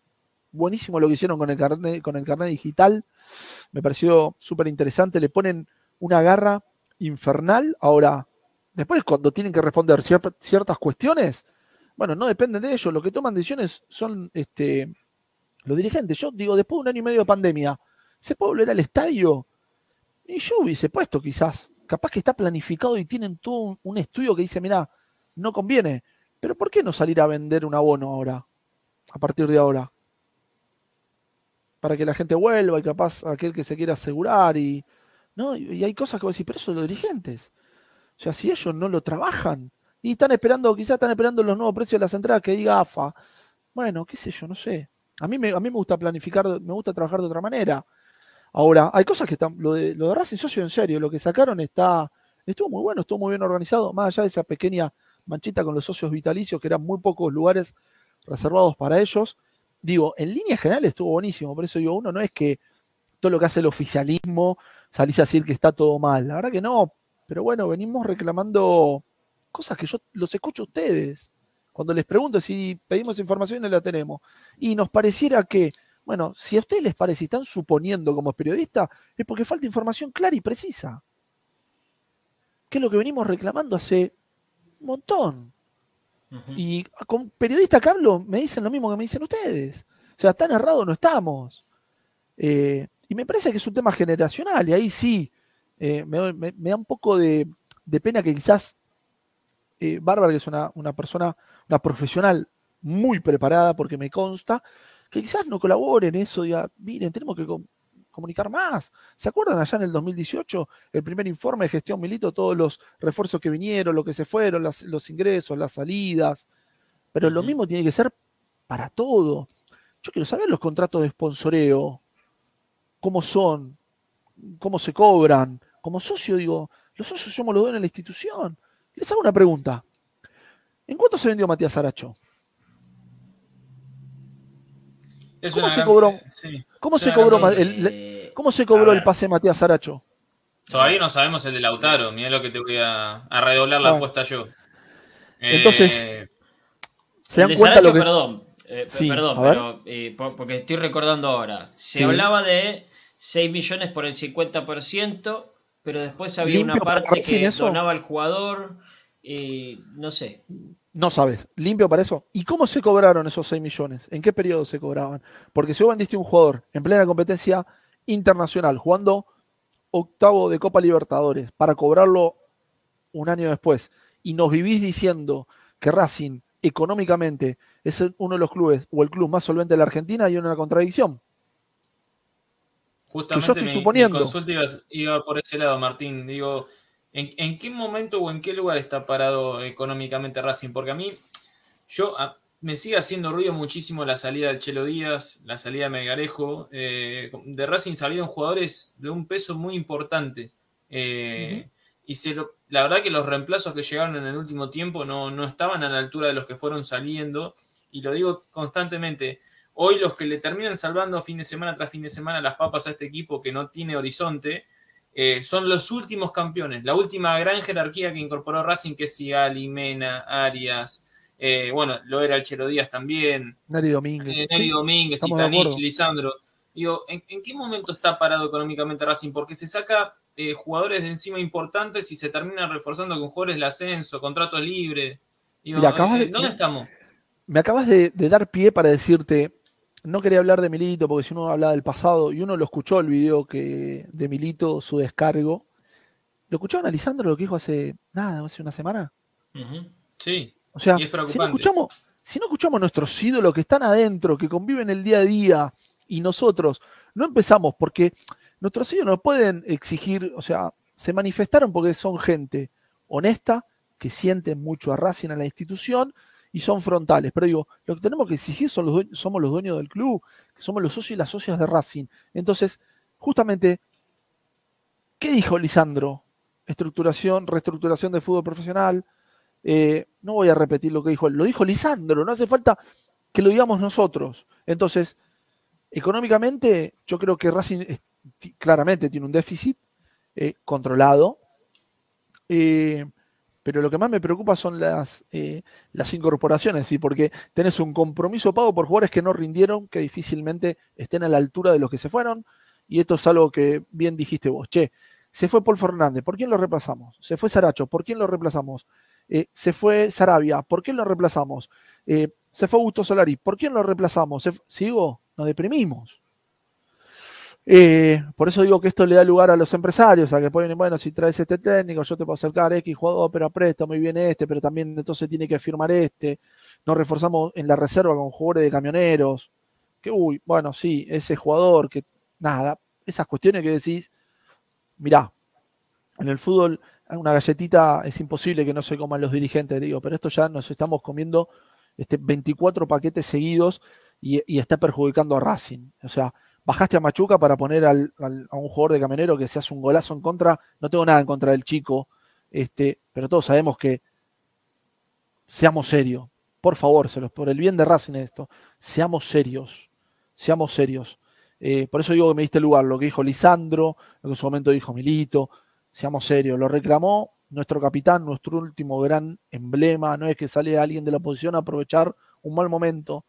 buenísimo lo que hicieron con el carnet, con el carnet digital. Me pareció súper interesante. Le ponen una garra infernal. Ahora, después cuando tienen que responder ciertas cuestiones, bueno, no dependen de ellos. Lo que toman decisiones son este, los dirigentes. Yo digo, después de un año y medio de pandemia, ¿se puede volver al estadio? Y yo hubiese puesto quizás. Capaz que está planificado y tienen todo un, estudio que dice, mira, no conviene. Pero ¿por qué no salir a vender un abono ahora? A partir de ahora. Para que la gente vuelva y capaz aquel que se quiera asegurar y, ¿no? Y hay cosas que vos decís, pero eso son los dirigentes. O sea, si ellos no lo trabajan y están esperando, quizás están esperando los nuevos precios de las entradas que diga AFA. Bueno, qué sé yo, no sé. A mí me, gusta planificar, me gusta trabajar de otra manera. Ahora, hay cosas que están, lo de, lo Racing Socio en serio, lo que sacaron está, estuvo muy bueno, estuvo muy bien organizado, más allá de esa pequeña manchita con los socios vitalicios, que eran muy pocos lugares reservados para ellos. Digo, en línea general estuvo buenísimo, por eso digo, uno no es que todo lo que hace el oficialismo salís a decir que está todo mal. La verdad que no, pero bueno, venimos reclamando cosas que yo los escucho a ustedes. Cuando les pregunto si pedimos información, no la tenemos. Y nos pareciera que, bueno, si a ustedes les parece y están suponiendo como periodistas, es porque falta información clara y precisa. Que es lo que venimos reclamando hace un montón. Y con periodistas que hablo me dicen lo mismo que me dicen ustedes. O sea, tan errado no estamos. Eh, y me parece que es un tema generacional, y ahí sí, eh, me, da un poco de, pena que quizás eh, Bárbara, que es una, persona, una profesional muy preparada, porque me consta, que quizás no colabore en eso, diga, miren, tenemos que comunicar más. ¿Se acuerdan allá en el 2018, el primer informe de gestión Milito, todos los refuerzos que vinieron, lo que se fueron, los ingresos, las salidas? Pero lo mismo tiene que ser para todo. Yo quiero saber los contratos de sponsoreo, cómo son, cómo se cobran. Como socio, digo, los socios somos los dueños de la institución. Les hago una pregunta. ¿En cuánto se vendió Matías Aracho? ¿Cómo, se cobró, ¿Cómo, se cobró, el, ¿Cómo se cobró el pase Matías Aracho? Todavía no sabemos el de Lautaro. Mira lo que te voy a, redoblar la apuesta yo. Entonces, eh, ¿se dan cuenta lo que... Perdón, eh, perdón, pero eh, porque estoy recordando ahora. Se hablaba de 6 millones por el 50%, pero después había una parte que donaba el jugador. Y no sé. No sabes, limpio para eso. ¿Y cómo se cobraron esos 6 millones? ¿En qué periodo se cobraban? Porque si vos vendiste un jugador en plena competencia internacional, jugando octavo de Copa Libertadores, para cobrarlo un año después, y nos vivís diciendo que Racing económicamente es uno de los clubes o el club más solvente de la Argentina, hay una contradicción. Justamente yo estoy suponiendo. consulta iba, por ese lado, Martín. Digo, ¿En, qué momento o en qué lugar está parado económicamente Racing? Porque a mí, yo me sigue haciendo ruido muchísimo la salida del Chelo Díaz, la salida de Megarejo. Eh, de Racing salieron jugadores de un peso muy importante. Eh, y se la verdad que los reemplazos que llegaron en el último tiempo no, no estaban a la altura de los que fueron saliendo. Y lo digo constantemente. Hoy los que le terminan salvando fin de semana tras fin de semana las papas a este equipo que no tiene horizonte eh, son los últimos campeones, la última gran jerarquía que incorporó Racing, que es Sigali, Mena, Arias, eh, bueno, lo era el Chelo Díaz también, Neri Domínguez, eh, Neri Domínguez, Itanich, Lisandro. Digo, ¿en, qué momento está parado económicamente Racing? Porque se saca jugadores de encima importantes y se termina reforzando con jugadores del ascenso, contratos libres. Digo, ¿Dónde estamos? Me acabas de dar pie para decirte, no quería hablar de Milito porque si uno habla del pasado y uno lo escuchó el video que, de Milito, su descargo. ¿Lo escuchó analizando lo que dijo hace nada, hace una semana? Sí. O sea, si no, escuchamos, si no escuchamos a nuestros ídolos que están adentro, que conviven el día a día, y nosotros no empezamos porque nuestros ídolos nos pueden exigir, o sea, se manifestaron porque son gente honesta, que sienten mucho a Racing a la institución y son frontales. Pero digo, lo que tenemos que exigir son los somos los dueños del club, que somos los socios y las socias de Racing. Entonces, justamente, ¿qué dijo Lisandro? Estructuración, reestructuración del fútbol profesional. Eh, no voy a repetir lo que dijo él, lo dijo Lisandro, no hace falta que lo digamos nosotros. Entonces, económicamente, yo creo que Racing claramente tiene un déficit eh, controlado. Eh, pero lo que más me preocupa son las, eh, las incorporaciones, ¿sí? porque tenés un compromiso pago por jugadores que no rindieron, que difícilmente estén a la altura de los que se fueron, y esto es algo que bien dijiste vos, che, se fue Paul Fernández, ¿por quién lo reemplazamos? Se fue Saracho, ¿por quién lo reemplazamos? Eh, se fue Sarabia, ¿por quién lo reemplazamos? Eh, se fue Augusto Solari, ¿por quién lo reemplazamos? ¿Sigo? Nos deprimimos. Eh, por eso digo que esto le da lugar a los empresarios, a que pueden, bueno, si traes este técnico, yo te puedo acercar X jugador, pero presta muy bien este, pero también entonces tiene que firmar este. Nos reforzamos en la reserva con jugadores de camioneros. Que, uy, bueno, sí, ese jugador, que nada, esas cuestiones que decís, mirá, en el fútbol una galletita es imposible que no se coman los dirigentes, digo, pero esto ya nos estamos comiendo este, 24 paquetes seguidos y, y está perjudicando a Racing. O sea, bajaste a Machuca para poner a un jugador de camionero que se hace un golazo en contra. No tengo nada en contra del chico, este, pero todos sabemos que seamos serios. Por favor, se los, por el bien de Racing esto, seamos serios, seamos serios. Eh, por eso digo que me diste lugar lo que dijo Lisandro, lo que en su momento dijo Milito, seamos serios. Lo reclamó nuestro capitán, nuestro último gran emblema. No es que sale alguien de la oposición a aprovechar un mal momento,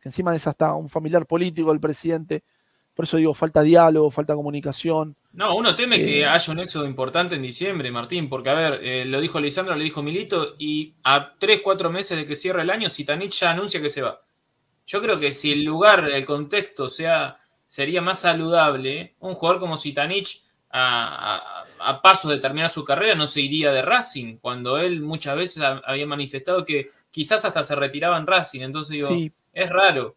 que encima es hasta un familiar político del presidente por eso digo, falta diálogo, falta comunicación. No, uno teme que eh, haya un éxodo importante en diciembre, Martín, porque a ver, eh, lo dijo Lisandro, lo dijo Milito, y a tres, cuatro meses de que cierre el año, Sitanich ya anuncia que se va. Yo creo que si el lugar, el contexto sea, sería más saludable, un jugador como Sitanich a, a, paso de terminar su carrera no se iría de Racing, cuando él muchas veces había manifestado que quizás hasta se retiraba en Racing. Entonces digo, es raro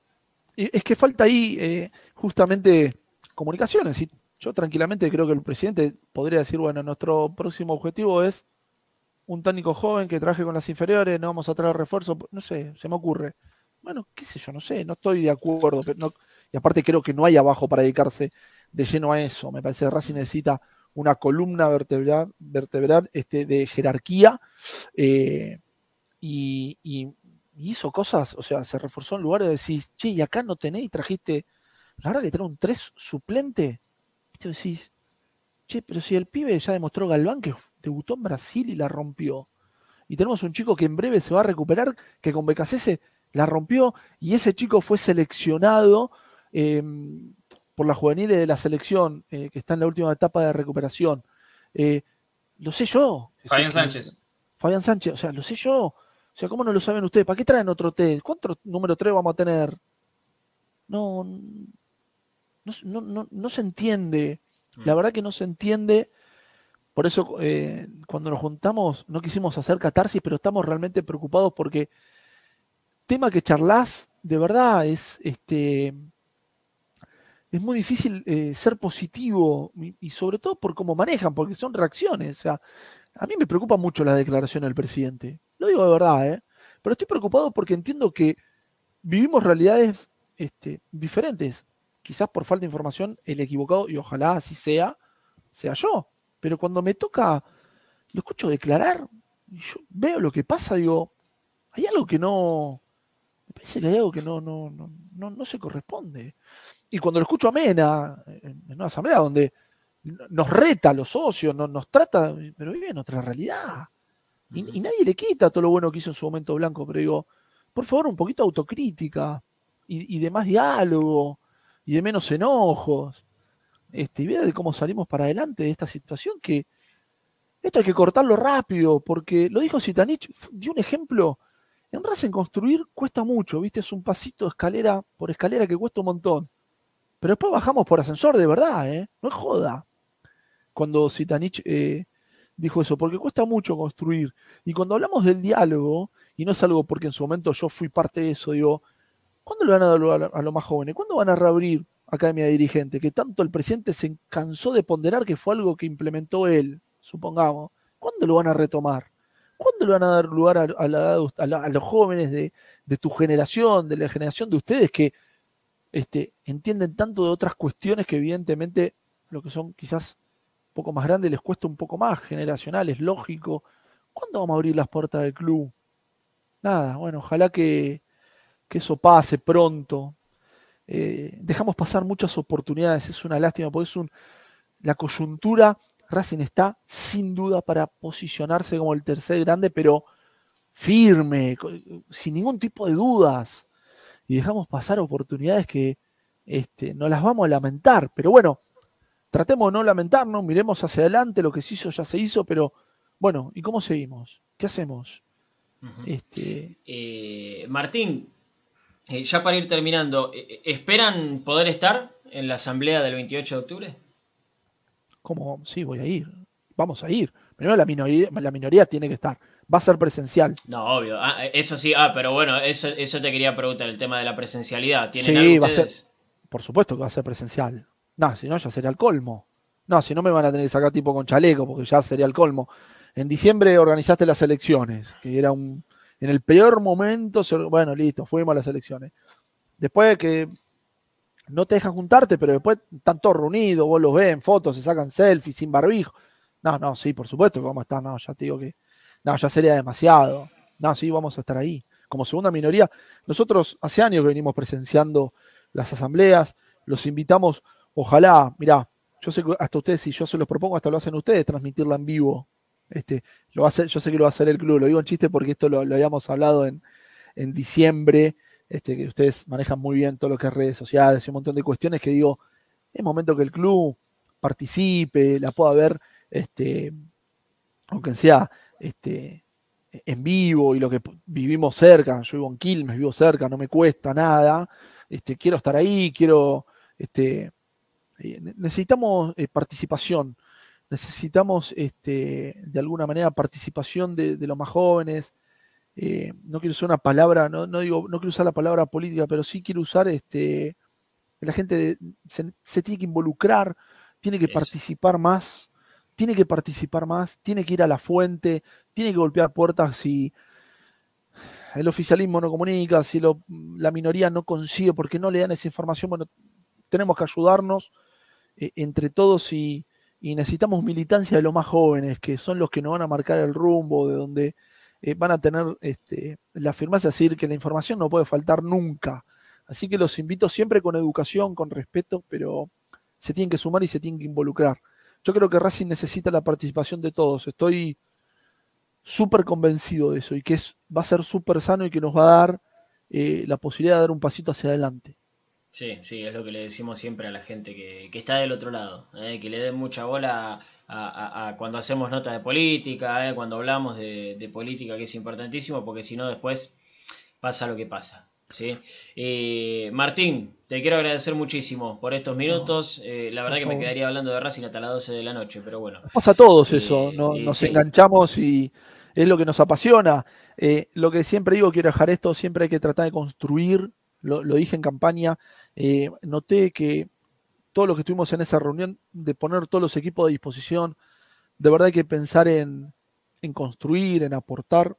es que falta ahí eh, justamente comunicaciones. Yo tranquilamente creo que el presidente podría decir, bueno, nuestro próximo objetivo es un técnico joven que traje con las inferiores, no vamos a traer refuerzo, no sé, se me ocurre. Bueno, qué sé yo, no sé, no estoy de acuerdo. Pero y aparte creo que no hay abajo para dedicarse de lleno a eso. Me parece que Racing necesita una columna vertebral, vertebral este, de jerarquía eh, y hizo cosas, o sea, se reforzó en lugares de decir, che, y acá no tenéis, trajiste, la verdad que trae un 3 suplente. Y decís, che, pero si el pibe ya demostró Galván que debutó en Brasil y la rompió. Y tenemos un chico que en breve se va a recuperar, que con Becasese la rompió, y ese chico fue seleccionado em, por la juvenil de la selección, eh, que está en la última etapa de recuperación. Eh, lo sé yo. Fabián Sánchez. Fabián Sánchez, o sea, lo sé yo. O sea, ¿cómo no lo saben ustedes? ¿Para qué traen otro test? ¿Cuánto número 3 vamos a tener? No, no, no, se entiende. La mm. verdad que no se entiende. Por eso, eh, cuando nos juntamos, no quisimos hacer catarsis, pero estamos realmente preocupados porque tema que charlas, de verdad, es este. es muy difícil eh, ser positivo y, sobre todo por cómo manejan, porque son reacciones. O sea, a mí me preocupa mucho la declaración del presidente. Lo digo de verdad, ¿eh? Pero estoy preocupado porque entiendo que vivimos realidades este, diferentes. Quizás por falta de información, el equivocado, y ojalá así sea, sea yo. Pero cuando me toca, lo escucho declarar, y yo veo lo que pasa, digo, hay algo que no. Me parece que hay algo que no, no, no, no, se corresponde. Y cuando lo escucho a Mena, en, una asamblea donde nos reta a los socios, nos, nos trata, pero vive en otra realidad. Y, nadie le quita todo lo bueno que hizo en su momento Blanco, pero digo, por favor, un poquito de autocrítica y, de más diálogo y de menos enojos. Este, y vea de cómo salimos para adelante de esta situación que esto hay que cortarlo rápido, porque lo dijo Sitanich, dio un ejemplo. En Racing construir cuesta mucho, ¿viste? Es un pasito escalera por escalera que cuesta un montón. Pero después bajamos por ascensor de verdad, ¿eh? No es joda. Cuando Sitanich eh, dijo eso, porque cuesta mucho construir. Y cuando hablamos del diálogo, y no es algo porque en su momento yo fui parte de eso, digo, ¿cuándo le van a dar lugar a los más jóvenes? ¿Cuándo van a reabrir Academia de Dirigente? Que tanto el presidente se cansó de ponderar que fue algo que implementó él, supongamos. ¿Cuándo lo van a retomar? ¿Cuándo le van a dar lugar a, a, los jóvenes de, tu generación, de la generación de ustedes que este, entienden tanto de otras cuestiones que evidentemente lo que son quizás poco más grande les cuesta un poco más, generacional, es lógico. ¿Cuándo vamos a abrir las puertas del club? Nada, bueno, ojalá que, eso pase pronto. Eh, dejamos pasar muchas oportunidades, es una lástima, porque es un, la coyuntura, Racing está sin duda para posicionarse como el tercer grande, pero firme, sin ningún tipo de dudas. Y dejamos pasar oportunidades que este, no las vamos a lamentar. Pero bueno, tratemos de no lamentarnos, miremos hacia adelante, lo que se hizo ya se hizo, pero bueno, ¿y cómo seguimos? ¿Qué hacemos? este... Eh, Martín, eh, ya para ir terminando, eh, ¿esperan poder estar en la asamblea del 28 de octubre? ¿Cómo? Sí, voy a ir. Vamos a ir. Primero la minoría, la minoría tiene que estar. Va a ser presencial. No, obvio. Ah, eso sí, ah, pero bueno, eso, eso te quería preguntar, el tema de la presencialidad. ¿Tienen sí, va a ser. Por supuesto que va a ser presencial. No, si no, ya sería el colmo. No, si no me van a tener que sacar tipo con chaleco, porque ya sería el colmo. En diciembre organizaste las elecciones, que era un. En el peor momento, bueno, listo, fuimos a las elecciones. Después que no te dejan juntarte, pero después están todos reunidos, vos los ves en fotos, se sacan selfies sin barbijo. No, no, sí, por supuesto que vamos a estar, no, ya te digo que. No, ya sería demasiado. No, sí, vamos a estar ahí. Como segunda minoría, nosotros hace años que venimos presenciando las asambleas, los invitamos Ojalá, mirá, yo sé que hasta ustedes, si yo se los propongo, hasta lo hacen ustedes, transmitirla en vivo. Este, lo hacer, yo sé que lo va a hacer el club, lo digo en chiste porque esto lo, habíamos hablado en, diciembre, este, que ustedes manejan muy bien todo lo que es redes sociales y un montón de cuestiones que digo, es momento que el club participe, la pueda ver, este, aunque sea este, en vivo y lo que vivimos cerca, yo vivo en Quilmes, vivo cerca, no me cuesta nada, este, quiero estar ahí, quiero este, necesitamos eh, participación, necesitamos este, de alguna manera participación de, los más jóvenes. Eh, no quiero usar una palabra, no, digo, no quiero usar la palabra política, pero sí quiero usar este, la gente se, tiene que involucrar, tiene que participar más, tiene que participar más, tiene que ir a la fuente, tiene que golpear puertas si el oficialismo no comunica, si la minoría no consigue porque no le dan esa información, bueno, tenemos que ayudarnos eh, entre todos y, necesitamos militancia de los más jóvenes, que son los que nos van a marcar el rumbo, de donde eh, van a tener este, la firmeza de decir que la información no puede faltar nunca. Así que los invito siempre con educación, con respeto, pero se tienen que sumar y se tienen que involucrar. Yo creo que Racing necesita la participación de todos. Estoy súper convencido de eso y que va a ser súper sano y que nos va a dar eh, la posibilidad de dar un pasito hacia adelante. Sí, sí, es lo que le decimos siempre a la gente que, está del otro lado, ¿eh? que le den mucha bola a, cuando hacemos notas de política, ¿eh? cuando hablamos de, política, que es importantísimo, porque si no después pasa lo que pasa. ¿sí? Eh, Martín, te quiero agradecer muchísimo por estos minutos. la verdad que me quedaría hablando de Racing hasta las 12 de la noche, pero bueno. Pasa a todos eso, nos enganchamos y es lo que nos apasiona. lo que siempre digo, quiero dejar esto, siempre hay que tratar de construir lo, dije en campaña, eh, noté que todo lo que estuvimos en esa reunión, de poner todos los equipos a disposición, de verdad hay que pensar en, construir, en aportar.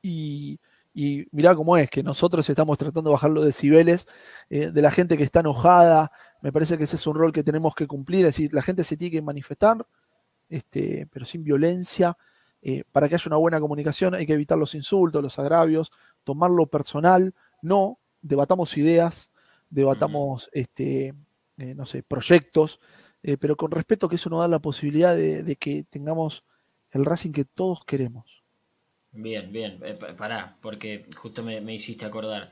Y, y mirá cómo es, que nosotros estamos tratando de bajar los decibeles eh, de la gente que está enojada. Me parece que ese es un rol que tenemos que cumplir, es decir, la gente se tiene que manifestar, este, pero sin violencia. Eh, para que haya una buena comunicación hay que evitar los insultos, los agravios, tomarlo personal, no, debatamos ideas, debatamos, este, eh, no sé, proyectos, eh, pero con respeto que eso nos da la posibilidad de, que tengamos el Racing que todos queremos. Bien, bien, pará, porque justo me, hiciste acordar.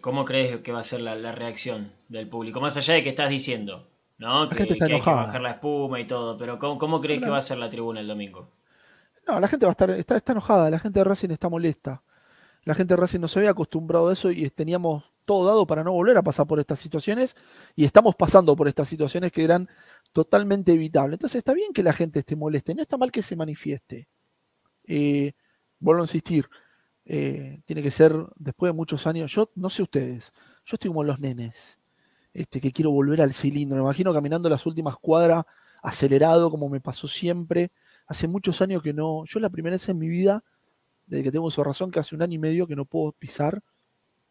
¿Cómo crees que va a ser la, reacción del público? Más allá de que estás diciendo, ¿no? que, hay que bajar la espuma y todo, pero ¿cómo, crees que va a ser la tribuna el domingo? No, la gente va a estar, está, está enojada, la gente de Racing está molesta. La gente de Racing no se había acostumbrado a eso y teníamos todo dado para no volver a pasar por estas situaciones y estamos pasando por estas situaciones que eran totalmente evitables. Entonces está bien que la gente esté molesta, no está mal que se manifieste. Eh, vuelvo a insistir, eh, tiene que ser después de muchos años, yo no sé ustedes, yo estoy como los nenes, este, que quiero volver al cilindro, me imagino caminando las últimas cuadras acelerado como me pasó siempre, hace muchos años que no, yo la primera vez en mi vida, desde que tengo su razón, que hace un año y medio que no puedo pisar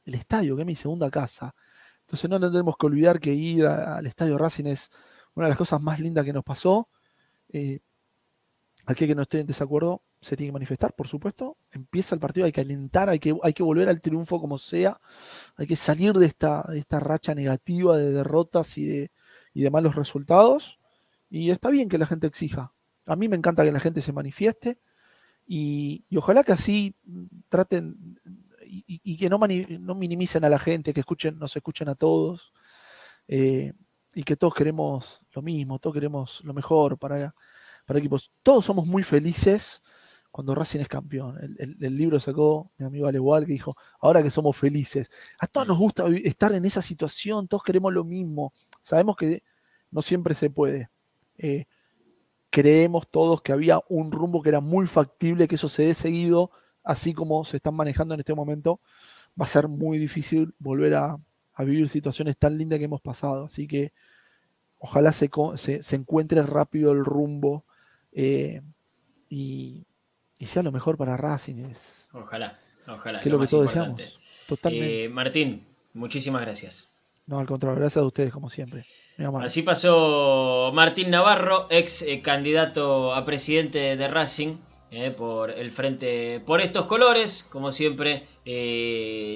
el estadio, que es mi segunda casa. Entonces no tenemos que olvidar que ir al estadio Racing es una de las cosas más lindas que nos pasó. Eh, aquel que no esté en desacuerdo se tiene que manifestar, por supuesto. Empieza el partido, hay que alentar, hay que, hay que volver al triunfo como sea, hay que salir de esta, de esta racha negativa de derrotas y de, y de malos resultados. Y está bien que la gente exija. A mí me encanta que la gente se manifieste y, ojalá que así traten y, que no, no, minimicen a la gente, que escuchen, nos escuchen a todos eh, y que todos queremos lo mismo, todos queremos lo mejor para, para equipos. Todos somos muy felices cuando Racing es campeón. El, libro sacó mi amigo Alegual que dijo, ahora que somos felices. A todos nos gusta estar en esa situación, todos queremos lo mismo. Sabemos que no siempre se puede. Eh, creemos todos que había un rumbo que era muy factible, que eso se dé seguido, así como se están manejando en este momento, va a ser muy difícil volver a, vivir situaciones tan lindas que hemos pasado. Así que ojalá se, encuentre rápido el rumbo eh, y, sea lo mejor para Racing. ojalá, ojalá. Que es lo, que todos deseamos. Totalmente. Eh, Martín, muchísimas gracias. No, al contrario, gracias a ustedes como siempre. Así pasó Martín Navarro, ex eh, candidato a presidente de Racing, eh, por el frente, por estos colores, como siempre. Eh,